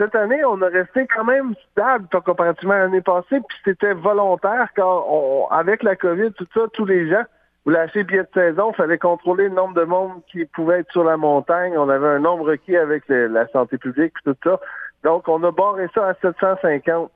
cette année, on a resté quand même stable comparativement à l'année passée, puis c'était volontaire quand on, avec la COVID, tout ça, tous les gens voulaient acheter billets de saison, il fallait contrôler le nombre de monde qui pouvait être sur la montagne. On avait un nombre requis avec la santé publique tout ça. Donc, on a barré ça à 750